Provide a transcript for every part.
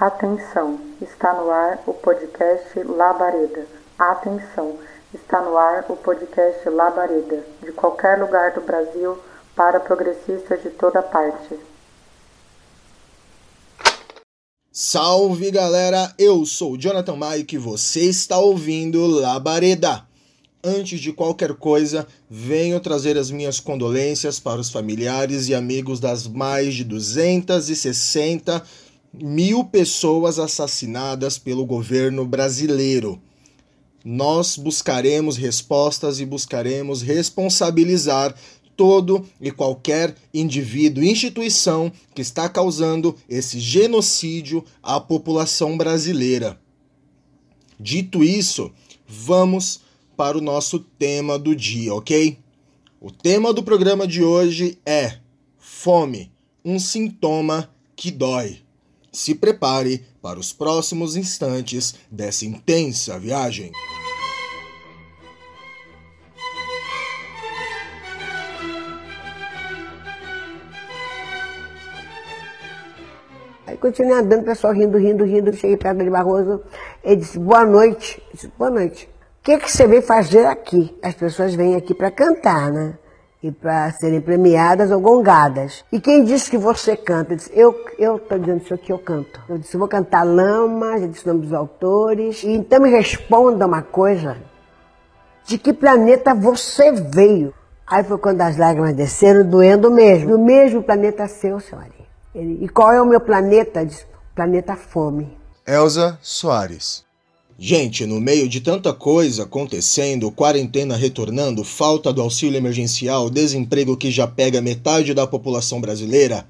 Atenção, está no ar o podcast Labareda. Atenção, está no ar o podcast Labareda, de qualquer lugar do Brasil para progressistas de toda parte. Salve galera, eu sou o Jonathan Maio e você está ouvindo Labareda. Antes de qualquer coisa, venho trazer as minhas condolências para os familiares e amigos das mais de 260 mil pessoas assassinadas pelo governo brasileiro. Nós buscaremos respostas e buscaremos responsabilizar todo e qualquer indivíduo instituição que está causando esse genocídio à população brasileira. Dito isso, vamos para o nosso tema do dia, ok? O tema do programa de hoje é Fome, um sintoma que dói. Se prepare para os próximos instantes dessa intensa viagem. Aí continuei andando, o pessoal rindo, rindo, rindo. Cheguei perto de Barroso. Ele disse, boa noite. Eu disse, boa noite. O que, que você veio fazer aqui? As pessoas vêm aqui para cantar, né? E para serem premiadas ou gongadas. E quem disse que você canta? Eu disse, eu estou dizendo isso aqui, eu canto. Eu disse, eu vou cantar Lama, já disse o nome dos autores. E então me responda uma coisa, de que planeta você veio? Aí foi quando as lágrimas desceram, doendo mesmo. No mesmo planeta seu, senhora. e qual é o meu planeta? Disse, planeta fome. Elza Soares. Gente, no meio de tanta coisa acontecendo, quarentena retornando, falta do auxílio emergencial, desemprego que já pega metade da população brasileira,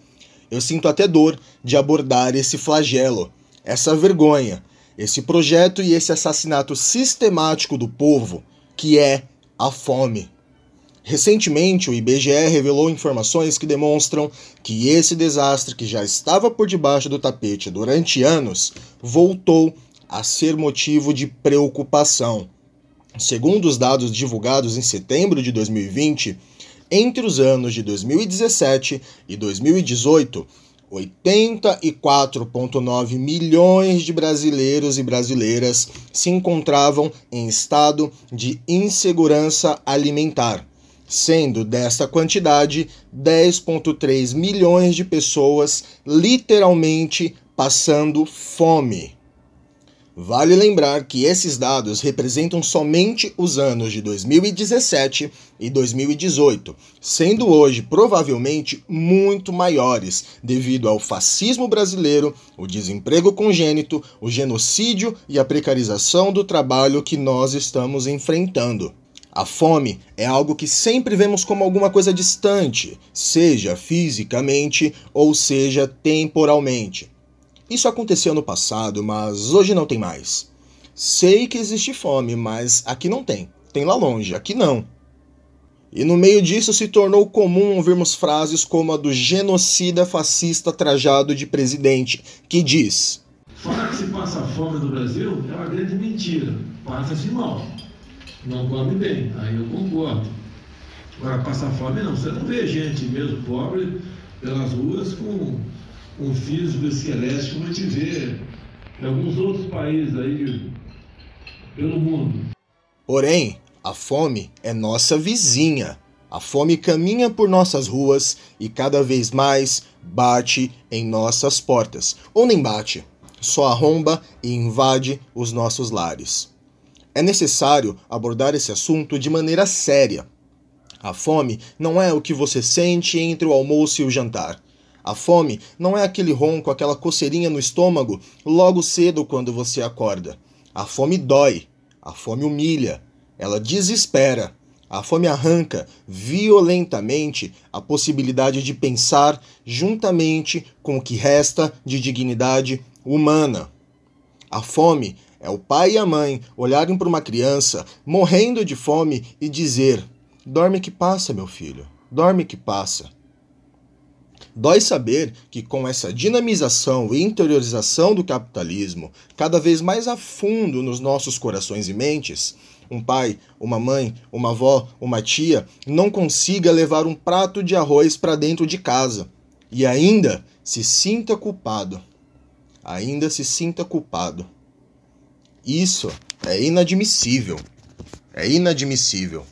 eu sinto até dor de abordar esse flagelo, essa vergonha, esse projeto e esse assassinato sistemático do povo, que é a fome. Recentemente, o IBGE revelou informações que demonstram que esse desastre, que já estava por debaixo do tapete durante anos, voltou a ser motivo de preocupação. Segundo os dados divulgados em setembro de 2020, entre os anos de 2017 e 2018, 84,9 milhões de brasileiros e brasileiras se encontravam em estado de insegurança alimentar, sendo desta quantidade 10,3 milhões de pessoas literalmente passando fome. Vale lembrar que esses dados representam somente os anos de 2017 e 2018, sendo hoje provavelmente muito maiores devido ao fascismo brasileiro, o desemprego congênito, o genocídio e a precarização do trabalho que nós estamos enfrentando. A fome é algo que sempre vemos como alguma coisa distante, seja fisicamente ou seja temporalmente. Isso aconteceu no passado, mas hoje não tem mais. Sei que existe fome, mas aqui não tem. Tem lá longe, aqui não. E no meio disso se tornou comum ouvirmos frases como a do genocida fascista trajado de presidente, que diz: Falar que se passa fome no Brasil é uma grande mentira. Passa-se mal. Não come bem. Aí eu concordo. Agora, passar fome não. Você não vê gente mesmo pobre pelas ruas com um físico esquelético como a gente vê em alguns outros países aí pelo mundo. Porém, a fome é nossa vizinha. A fome caminha por nossas ruas e cada vez mais bate em nossas portas. Ou nem bate, só arromba e invade os nossos lares. É necessário abordar esse assunto de maneira séria. A fome não é o que você sente entre o almoço e o jantar. A fome não é aquele ronco, aquela coceirinha no estômago logo cedo quando você acorda. A fome dói, a fome humilha, ela desespera. A fome arranca violentamente a possibilidade de pensar juntamente com o que resta de dignidade humana. A fome é o pai e a mãe olharem para uma criança morrendo de fome e dizer: Dorme que passa, meu filho, dorme que passa. Dói saber que, com essa dinamização e interiorização do capitalismo cada vez mais a fundo nos nossos corações e mentes, um pai, uma mãe, uma avó, uma tia não consiga levar um prato de arroz para dentro de casa e ainda se sinta culpado. ainda se sinta culpado. Isso é inadmissível. É inadmissível.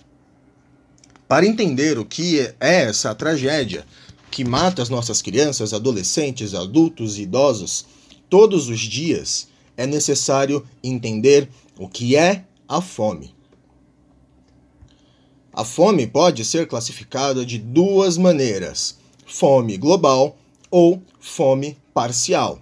Para entender o que é essa tragédia que mata as nossas crianças, adolescentes, adultos e idosos todos os dias, é necessário entender o que é a fome. A fome pode ser classificada de duas maneiras: fome global ou fome parcial.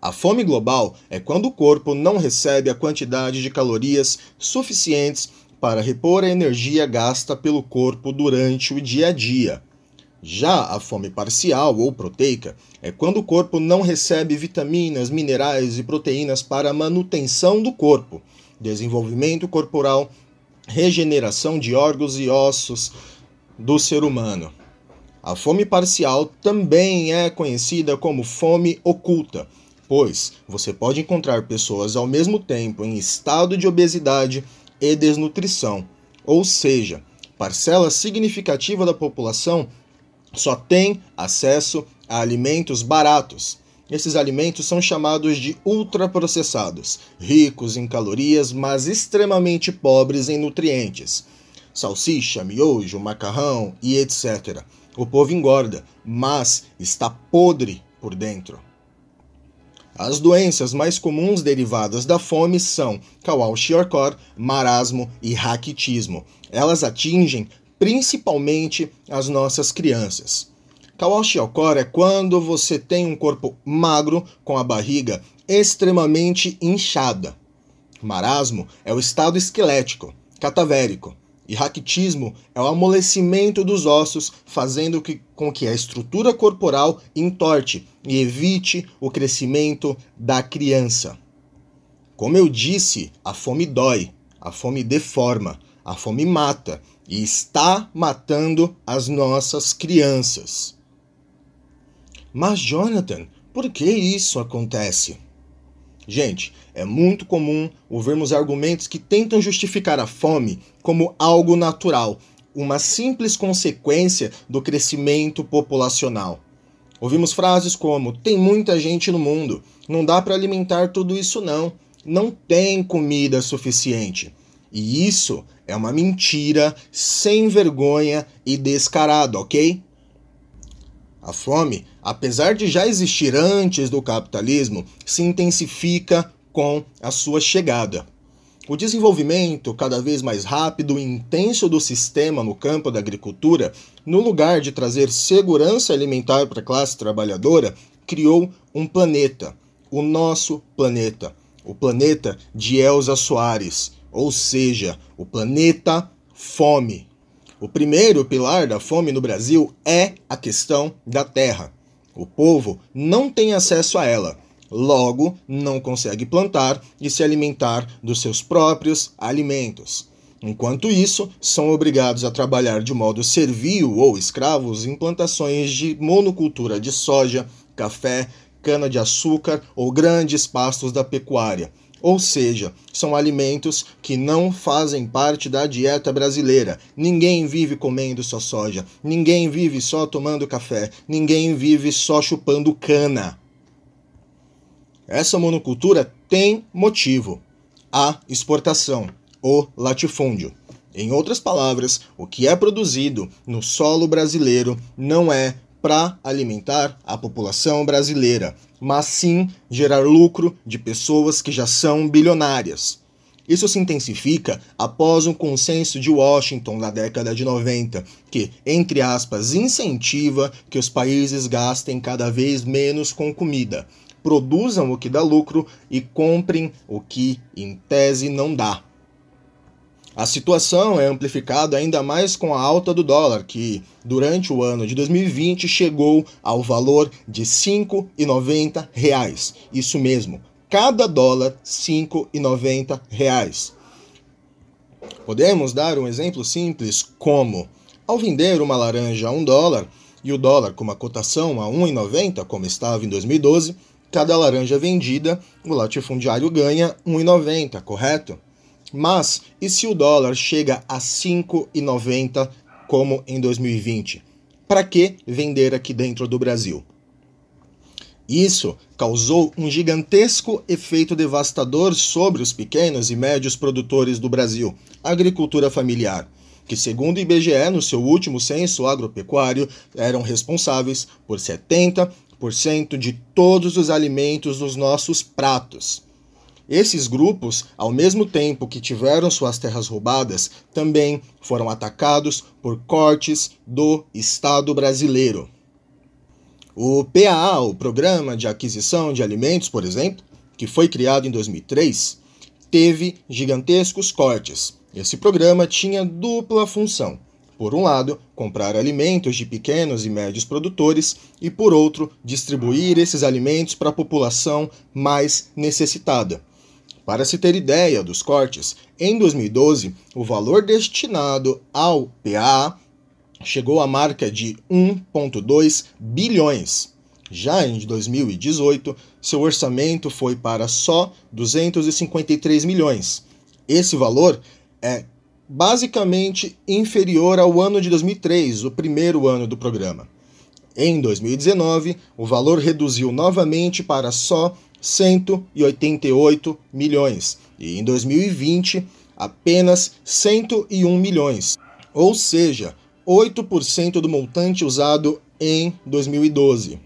A fome global é quando o corpo não recebe a quantidade de calorias suficientes para repor a energia gasta pelo corpo durante o dia a dia. Já a fome parcial ou proteica é quando o corpo não recebe vitaminas, minerais e proteínas para a manutenção do corpo, desenvolvimento corporal regeneração de órgãos e ossos do ser humano. A fome parcial também é conhecida como fome oculta, pois você pode encontrar pessoas ao mesmo tempo em estado de obesidade e desnutrição, ou seja, parcela significativa da população só tem acesso a alimentos baratos, esses alimentos são chamados de ultraprocessados, ricos em calorias, mas extremamente pobres em nutrientes. Salsicha, miojo, macarrão e etc. O povo engorda, mas está podre por dentro. As doenças mais comuns derivadas da fome são Kawashiorkor, marasmo e raquitismo. Elas atingem principalmente as nossas crianças. Kwashiorkor é quando você tem um corpo magro com a barriga extremamente inchada. Marasmo é o estado esquelético, catavérico. E raquitismo é o amolecimento dos ossos, fazendo que, com que a estrutura corporal entorte e evite o crescimento da criança. Como eu disse, a fome dói, a fome deforma, a fome mata e está matando as nossas crianças. Mas, Jonathan, por que isso acontece? Gente, é muito comum ouvirmos argumentos que tentam justificar a fome como algo natural, uma simples consequência do crescimento populacional. Ouvimos frases como: tem muita gente no mundo, não dá para alimentar tudo isso não, não tem comida suficiente. E isso é uma mentira sem vergonha e descarada, ok? A fome, apesar de já existir antes do capitalismo, se intensifica com a sua chegada. O desenvolvimento cada vez mais rápido e intenso do sistema no campo da agricultura, no lugar de trazer segurança alimentar para a classe trabalhadora, criou um planeta, o nosso planeta, o planeta de Elza Soares, ou seja, o planeta fome. O primeiro pilar da fome no Brasil é a questão da terra. O povo não tem acesso a ela, logo não consegue plantar e se alimentar dos seus próprios alimentos. Enquanto isso, são obrigados a trabalhar de modo servil ou escravos em plantações de monocultura de soja, café, cana-de-açúcar ou grandes pastos da pecuária ou seja, são alimentos que não fazem parte da dieta brasileira. Ninguém vive comendo só soja, ninguém vive só tomando café, ninguém vive só chupando cana. Essa monocultura tem motivo: a exportação, o latifúndio. Em outras palavras, o que é produzido no solo brasileiro não é para alimentar a população brasileira, mas sim gerar lucro de pessoas que já são bilionárias. Isso se intensifica após um consenso de Washington na década de 90, que, entre aspas, incentiva que os países gastem cada vez menos com comida, produzam o que dá lucro e comprem o que, em tese, não dá. A situação é amplificada ainda mais com a alta do dólar, que durante o ano de 2020 chegou ao valor de 5,90 reais. Isso mesmo, cada dólar 5,90 reais. Podemos dar um exemplo simples como ao vender uma laranja a um dólar e o dólar com uma cotação a 1,90, como estava em 2012, cada laranja vendida, o latifundiário ganha 1,90, correto? Mas e se o dólar chega a 5,90 como em 2020? Para que vender aqui dentro do Brasil? Isso causou um gigantesco efeito devastador sobre os pequenos e médios produtores do Brasil, agricultura familiar, que, segundo o IBGE, no seu último censo agropecuário, eram responsáveis por 70% de todos os alimentos dos nossos pratos. Esses grupos, ao mesmo tempo que tiveram suas terras roubadas, também foram atacados por cortes do Estado brasileiro. O PAA, o Programa de Aquisição de Alimentos, por exemplo, que foi criado em 2003, teve gigantescos cortes. Esse programa tinha dupla função. Por um lado, comprar alimentos de pequenos e médios produtores, e por outro, distribuir esses alimentos para a população mais necessitada. Para se ter ideia dos cortes, em 2012, o valor destinado ao PAA chegou à marca de 1,2 bilhões. Já em 2018, seu orçamento foi para só 253 milhões. Esse valor é basicamente inferior ao ano de 2003, o primeiro ano do programa. Em 2019, o valor reduziu novamente para só 188 milhões e em 2020 apenas 101 milhões. Ou seja, 8% do montante usado em 2012.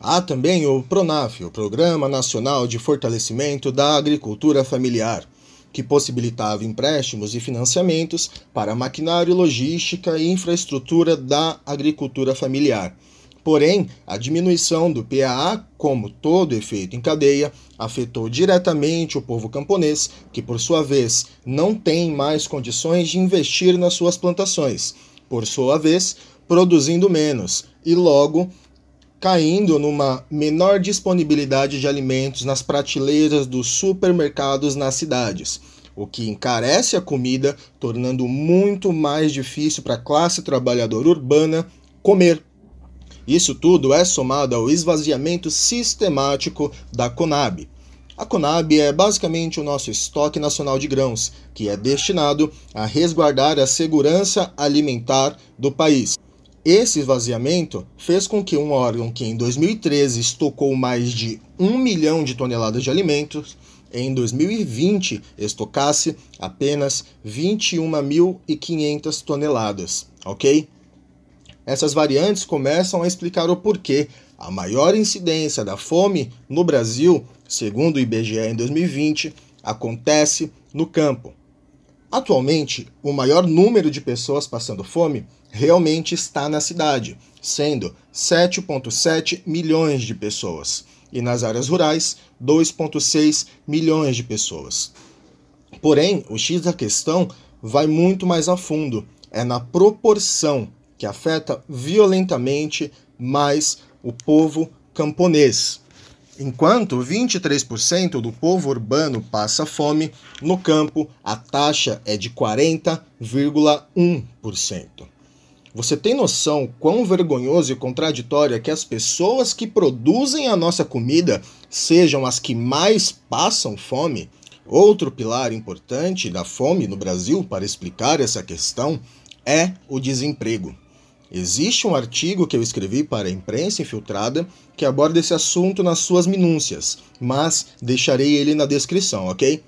Há também o PRONAF, o Programa Nacional de Fortalecimento da Agricultura Familiar, que possibilitava empréstimos e financiamentos para maquinário, logística e infraestrutura da agricultura familiar Porém, a diminuição do PAA, como todo efeito em cadeia, afetou diretamente o povo camponês, que por sua vez não tem mais condições de investir nas suas plantações, por sua vez, produzindo menos e logo caindo numa menor disponibilidade de alimentos nas prateleiras dos supermercados nas cidades, o que encarece a comida, tornando muito mais difícil para a classe trabalhadora urbana comer isso tudo é somado ao esvaziamento sistemático da Conab. A Conab é basicamente o nosso estoque nacional de grãos, que é destinado a resguardar a segurança alimentar do país. Esse esvaziamento fez com que um órgão que em 2013 estocou mais de 1 milhão de toneladas de alimentos, em 2020 estocasse apenas 21.500 toneladas, ok? Essas variantes começam a explicar o porquê a maior incidência da fome no Brasil, segundo o IBGE em 2020, acontece no campo. Atualmente, o maior número de pessoas passando fome realmente está na cidade, sendo 7,7 milhões de pessoas, e nas áreas rurais, 2,6 milhões de pessoas. Porém, o X da questão vai muito mais a fundo, é na proporção que afeta violentamente mais o povo camponês. Enquanto 23% do povo urbano passa fome, no campo a taxa é de 40,1%. Você tem noção quão vergonhoso e contraditório é que as pessoas que produzem a nossa comida sejam as que mais passam fome? Outro pilar importante da fome no Brasil para explicar essa questão é o desemprego. Existe um artigo que eu escrevi para a imprensa infiltrada que aborda esse assunto nas suas minúcias, mas deixarei ele na descrição, ok?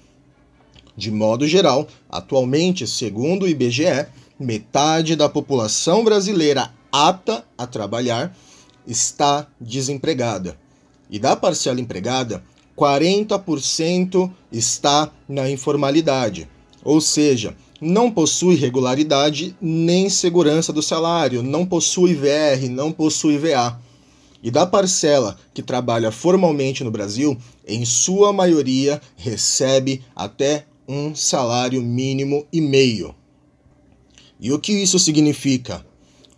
De modo geral, atualmente, segundo o IBGE, metade da população brasileira apta a trabalhar está desempregada. E da parcela empregada, 40% está na informalidade. Ou seja, não possui regularidade nem segurança do salário, não possui VR, não possui VA. E da parcela que trabalha formalmente no Brasil, em sua maioria recebe até um salário mínimo e meio. E o que isso significa?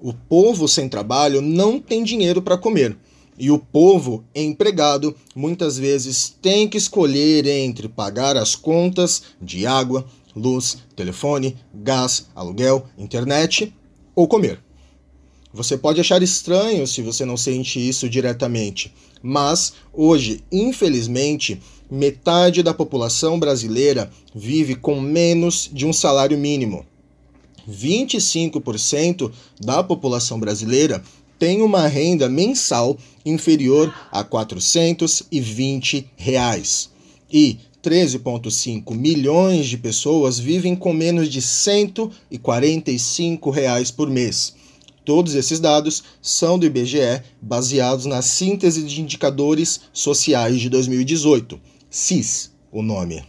O povo sem trabalho não tem dinheiro para comer. E o povo empregado muitas vezes tem que escolher entre pagar as contas de água, luz, telefone, gás, aluguel, internet ou comer. Você pode achar estranho se você não sente isso diretamente, mas hoje, infelizmente, metade da população brasileira vive com menos de um salário mínimo. 25% da população brasileira tem uma renda mensal inferior a 420 reais. E 13,5 milhões de pessoas vivem com menos de 145 reais por mês. Todos esses dados são do IBGE, baseados na síntese de indicadores sociais de 2018. CIS, o nome.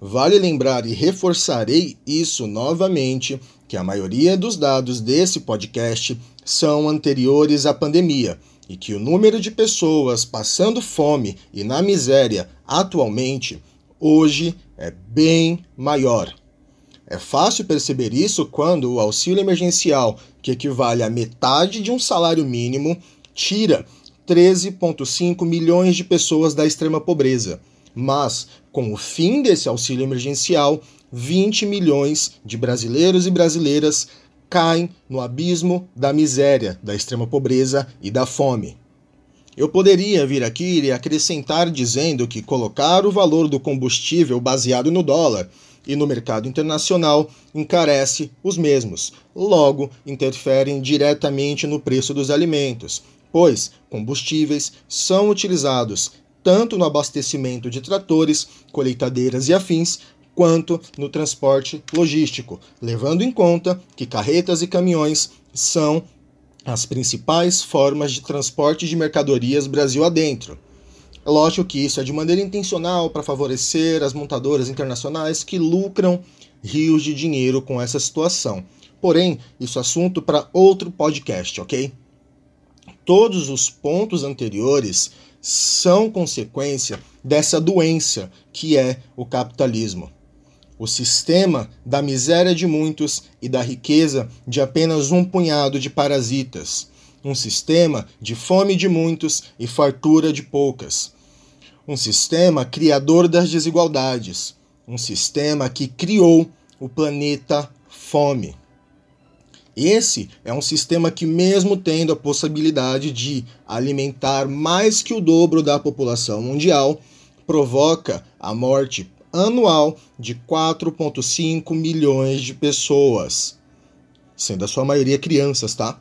Vale lembrar e reforçarei isso novamente que a maioria dos dados desse podcast são anteriores à pandemia e que o número de pessoas passando fome e na miséria atualmente, hoje, é bem maior. É fácil perceber isso quando o auxílio emergencial, que equivale a metade de um salário mínimo, tira 13,5 milhões de pessoas da extrema pobreza. Mas, com o fim desse auxílio emergencial, 20 milhões de brasileiros e brasileiras caem no abismo da miséria, da extrema pobreza e da fome. Eu poderia vir aqui e acrescentar dizendo que colocar o valor do combustível baseado no dólar e no mercado internacional encarece os mesmos, logo interferem diretamente no preço dos alimentos, pois combustíveis são utilizados tanto no abastecimento de tratores, colheitadeiras e afins, quanto no transporte logístico, levando em conta que carretas e caminhões são as principais formas de transporte de mercadorias Brasil adentro. É lógico que isso é de maneira intencional para favorecer as montadoras internacionais que lucram rios de dinheiro com essa situação. Porém, isso é assunto para outro podcast, ok? Todos os pontos anteriores são consequência dessa doença que é o capitalismo o sistema da miséria de muitos e da riqueza de apenas um punhado de parasitas, um sistema de fome de muitos e fartura de poucas, um sistema criador das desigualdades, um sistema que criou o planeta fome. Esse é um sistema que, mesmo tendo a possibilidade de alimentar mais que o dobro da população mundial, provoca a morte anual de 4,5 milhões de pessoas, sendo a sua maioria crianças, tá?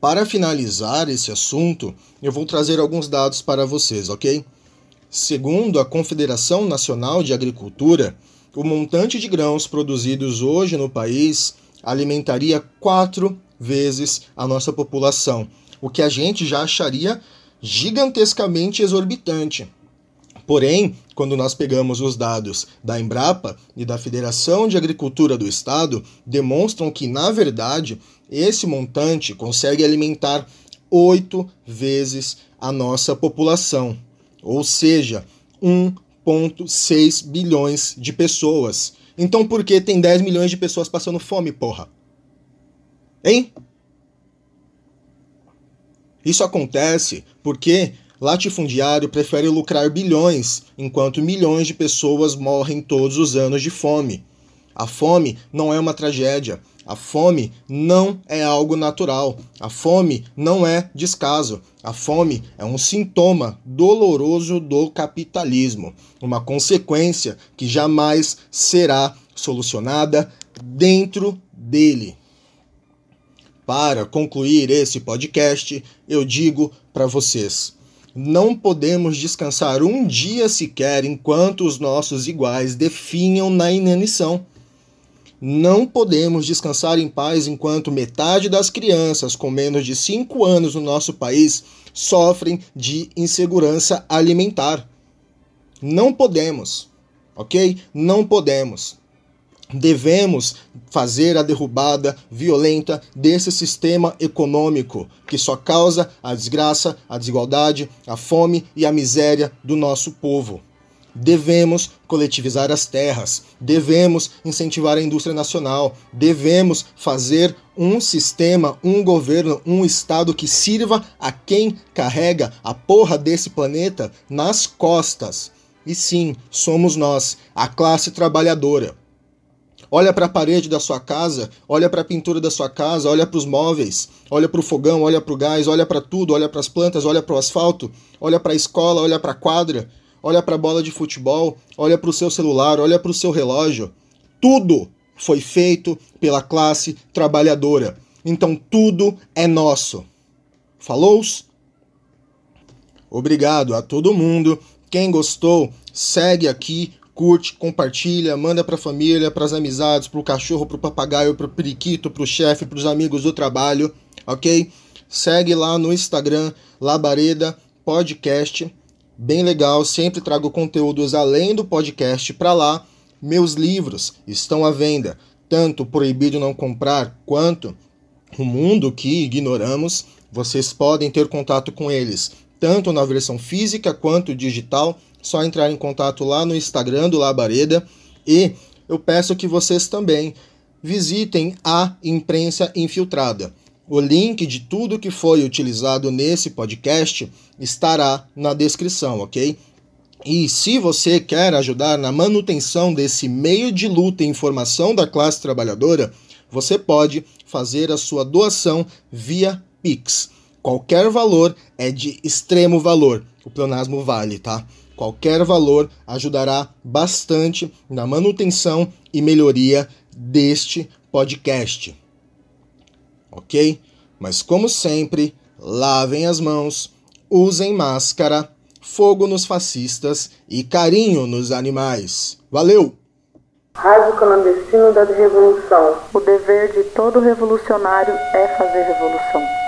Para finalizar esse assunto, eu vou trazer alguns dados para vocês, ok? Segundo a Confederação Nacional de Agricultura, o montante de grãos produzidos hoje no país alimentaria quatro vezes a nossa população, o que a gente já acharia gigantescamente exorbitante. Porém, quando nós pegamos os dados da Embrapa e da Federação de Agricultura do Estado, demonstram que, na verdade, esse montante consegue alimentar oito vezes a nossa população, ou seja, 1,6 bilhões de pessoas. Então, por que tem 10 milhões de pessoas passando fome, porra? Hein? Isso acontece porque latifundiário prefere lucrar bilhões, enquanto milhões de pessoas morrem todos os anos de fome. A fome não é uma tragédia. A fome não é algo natural. A fome não é descaso. A fome é um sintoma doloroso do capitalismo, uma consequência que jamais será solucionada dentro dele. Para concluir esse podcast, eu digo para vocês: não podemos descansar um dia sequer enquanto os nossos iguais definham na inanição. Não podemos descansar em paz enquanto metade das crianças com menos de 5 anos no nosso país sofrem de insegurança alimentar. Não podemos, ok? Não podemos devemos fazer a derrubada violenta desse sistema econômico que só causa a desgraça, a desigualdade, a fome e a miséria do nosso povo. Devemos coletivizar as terras, devemos incentivar a indústria nacional, devemos fazer um sistema, um governo, um Estado que sirva a quem carrega a porra desse planeta nas costas. E sim, somos nós, a classe trabalhadora Olha para a parede da sua casa, olha para a pintura da sua casa, olha para os móveis, olha para o fogão, olha para o gás, olha para tudo, olha para as plantas, olha para o asfalto, olha para a escola, olha para a quadra, olha para a bola de futebol, olha para o seu celular, olha para o seu relógio. Tudo foi feito pela classe trabalhadora. Então tudo é nosso. Falou? Obrigado a todo mundo. Quem gostou, segue aqui, curte, compartilha, manda para a família, para as amizades, para o cachorro, para o papagaio, para o periquito, para o chefe, para os amigos do trabalho, ok? Segue lá no Instagram, Labareda Podcast. Bem legal, sempre trago conteúdos além do podcast para lá. Meus livros estão à venda, tanto Proibido Não Comprar quanto O Mundo que Ignoramos. Vocês podem ter contato com eles tanto na versão física quanto digital. Só entrar em contato lá no Instagram do Labareda e eu peço que vocês também visitem a imprensa infiltrada. O link de tudo que foi utilizado nesse podcast estará na descrição, ok? E se você quer ajudar na manutenção desse meio de luta e informação da classe trabalhadora, você pode fazer a sua doação via Pix. Qualquer valor é de extremo valor. O pleonasmo vale, tá? Qualquer valor ajudará bastante na manutenção e melhoria deste podcast. Ok? Mas como sempre, lavem as mãos, usem máscara, fogo nos fascistas e carinho nos animais. Valeu! Rádio Clandestino da Revolução. O dever de todo revolucionário é fazer revolução.